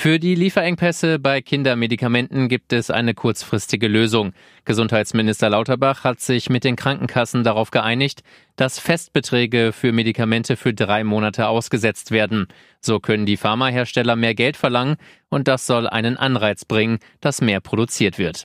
Für die Lieferengpässe bei Kindermedikamenten gibt es eine kurzfristige Lösung. Gesundheitsminister Lauterbach hat sich mit den Krankenkassen darauf geeinigt, dass Festbeträge für Medikamente für drei Monate ausgesetzt werden. So können die Pharmahersteller mehr Geld verlangen und das soll einen Anreiz bringen, dass mehr produziert wird.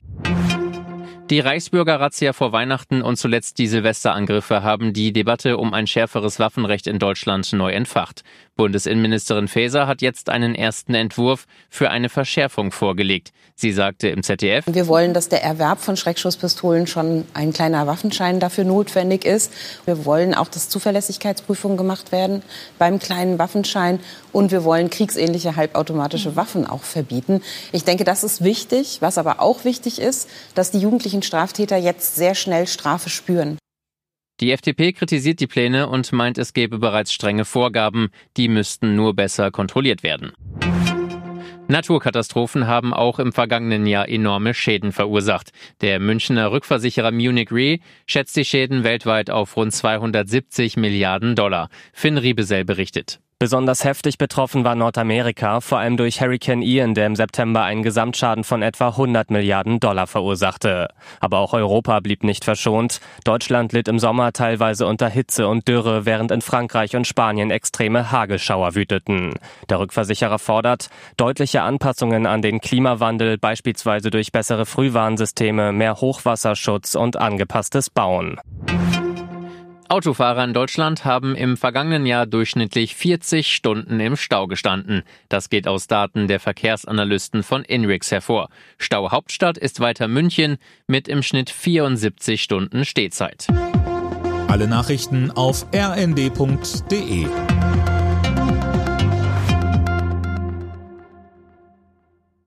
Die Reichsbürger-Razzia vor Weihnachten und zuletzt die Silvesterangriffe haben die Debatte um ein schärferes Waffenrecht in Deutschland neu entfacht. Bundesinnenministerin Faeser hat jetzt einen ersten Entwurf für eine Verschärfung vorgelegt. Sie sagte im ZDF, Wir wollen, dass der Erwerb von Schreckschusspistolen schon ein kleiner Waffenschein dafür notwendig ist. Wir wollen auch, dass Zuverlässigkeitsprüfungen gemacht werden beim kleinen Waffenschein. Und wir wollen kriegsähnliche halbautomatische Waffen auch verbieten. Ich denke, das ist wichtig. Was aber auch wichtig ist, dass die jugendlichen Straftäter jetzt sehr schnell Strafe spüren. Die FDP kritisiert die Pläne und meint, es gäbe bereits strenge Vorgaben, die müssten nur besser kontrolliert werden. Naturkatastrophen haben auch im vergangenen Jahr enorme Schäden verursacht. Der Münchner Rückversicherer Munich Re schätzt die Schäden weltweit auf rund 270 Milliarden Dollar. Finn Riebesell berichtet. Besonders heftig betroffen war Nordamerika, vor allem durch Hurricane Ian, der im September einen Gesamtschaden von etwa 100 Milliarden Dollar verursachte. Aber auch Europa blieb nicht verschont. Deutschland litt im Sommer teilweise unter Hitze und Dürre, während in Frankreich und Spanien extreme Hagelschauer wüteten. Der Rückversicherer fordert deutliche Anpassungen an den Klimawandel, beispielsweise durch bessere Frühwarnsysteme, mehr Hochwasserschutz und angepasstes Bauen. Autofahrer in Deutschland haben im vergangenen Jahr durchschnittlich 40 Stunden im Stau gestanden. Das geht aus Daten der Verkehrsanalysten von INRIX hervor. Stau Hauptstadt ist weiter München mit im Schnitt 74 Stunden Stehzeit. Alle Nachrichten auf rnd.de